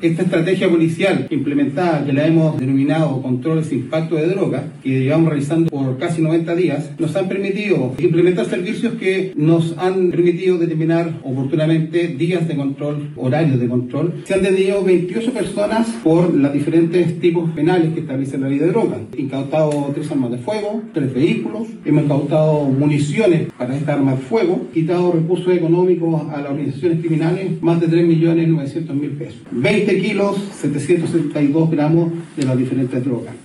Esta estrategia policial implementada, que la hemos denominado controles impacto de droga, que llevamos realizando por casi 90 días, nos han permitido implementar servicios que nos han permitido determinar oportunamente días de control, horarios de control. Se han detenido 28 personas por los diferentes tipos penales que establece la ley de droga. Incautado tres armas de fuego, tres vehículos, hemos incautado municiones para estas armas de fuego, quitado recursos económicos a las organizaciones criminales, más de 3.900.000 pesos. 20 kilos, 772 gramos de las diferentes drogas.